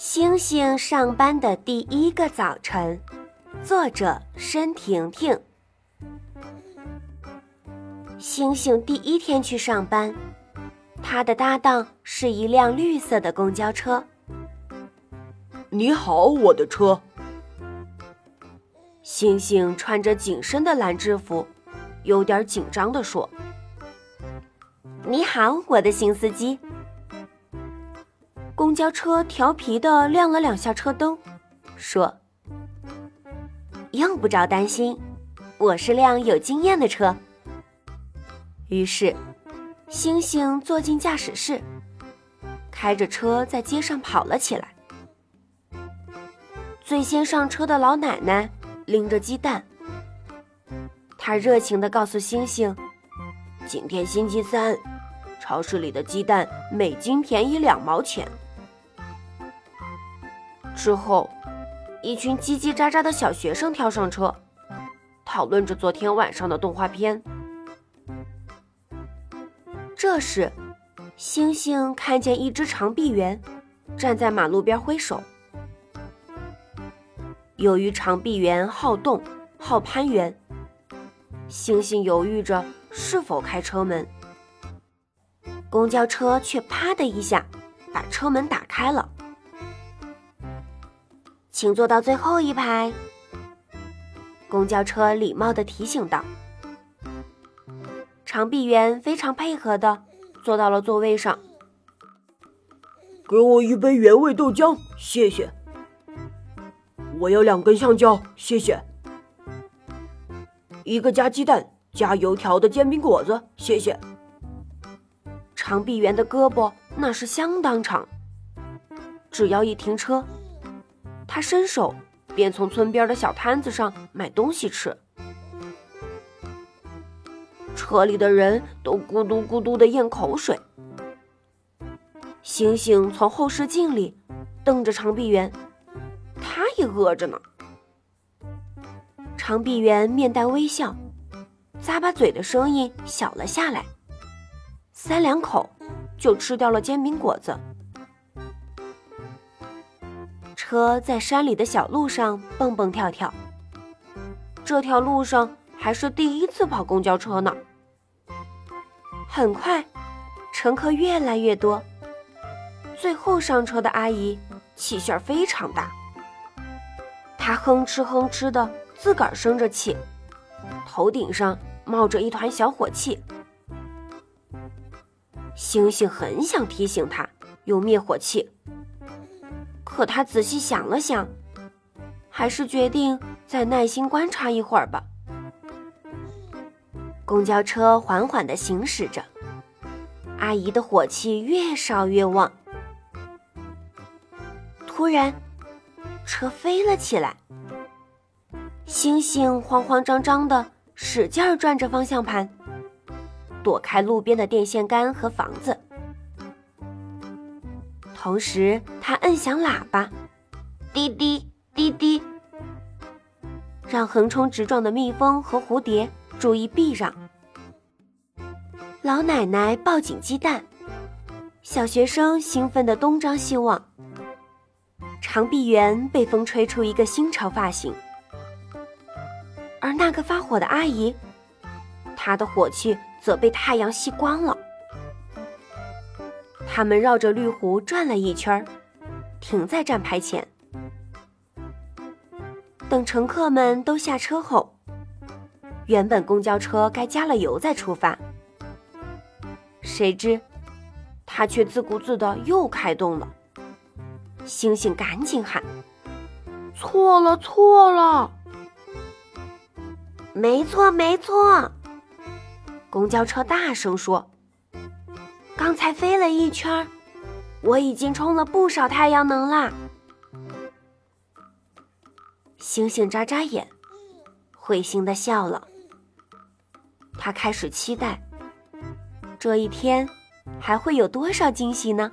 星星上班的第一个早晨，作者申婷婷。星星第一天去上班，他的搭档是一辆绿色的公交车。你好，我的车。星星穿着紧身的蓝制服，有点紧张地说：“你好，我的新司机。”公交车调皮的亮了两下车灯，说：“用不着担心，我是辆有经验的车。”于是，星星坐进驾驶室，开着车在街上跑了起来。最先上车的老奶奶拎着鸡蛋，她热情的告诉星星：“今天星期三，超市里的鸡蛋每斤便宜两毛钱。”之后，一群叽叽喳喳的小学生跳上车，讨论着昨天晚上的动画片。这时，星星看见一只长臂猿站在马路边挥手。由于长臂猿好动、好攀援，星星犹豫着是否开车门。公交车却啪的一下把车门打开了。请坐到最后一排。公交车礼貌地提醒道。长臂猿非常配合地坐到了座位上。给我一杯原味豆浆，谢谢。我要两根香蕉，谢谢。一个加鸡蛋加油条的煎饼果子，谢谢。长臂猿的胳膊那是相当长，只要一停车。他伸手便从村边的小摊子上买东西吃，车里的人都咕嘟咕嘟的咽口水。星星从后视镜里瞪着长臂猿，他也饿着呢。长臂猿面带微笑，咂巴嘴的声音小了下来，三两口就吃掉了煎饼果子。车在山里的小路上蹦蹦跳跳。这条路上还是第一次跑公交车呢。很快，乘客越来越多。最后上车的阿姨气性非常大，她哼哧哼哧的自个儿生着气，头顶上冒着一团小火气。星星很想提醒她用灭火器。可他仔细想了想，还是决定再耐心观察一会儿吧。公交车缓缓地行驶着，阿姨的火气越烧越旺。突然，车飞了起来，星星慌慌张张地使劲转着方向盘，躲开路边的电线杆和房子。同时，他摁响喇叭，滴滴滴滴，让横冲直撞的蜜蜂和蝴蝶注意避让。老奶奶抱紧鸡蛋，小学生兴奋地东张西望。长臂猿被风吹出一个新潮发型，而那个发火的阿姨，她的火气则被太阳吸光了。他们绕着绿湖转了一圈，停在站牌前。等乘客们都下车后，原本公交车该加了油再出发，谁知它却自顾自的又开动了。星星赶紧喊：“错了，错了！”“没错，没错！”公交车大声说。刚才飞了一圈，我已经充了不少太阳能啦。星星眨眨眼，会心的笑了。他开始期待，这一天还会有多少惊喜呢？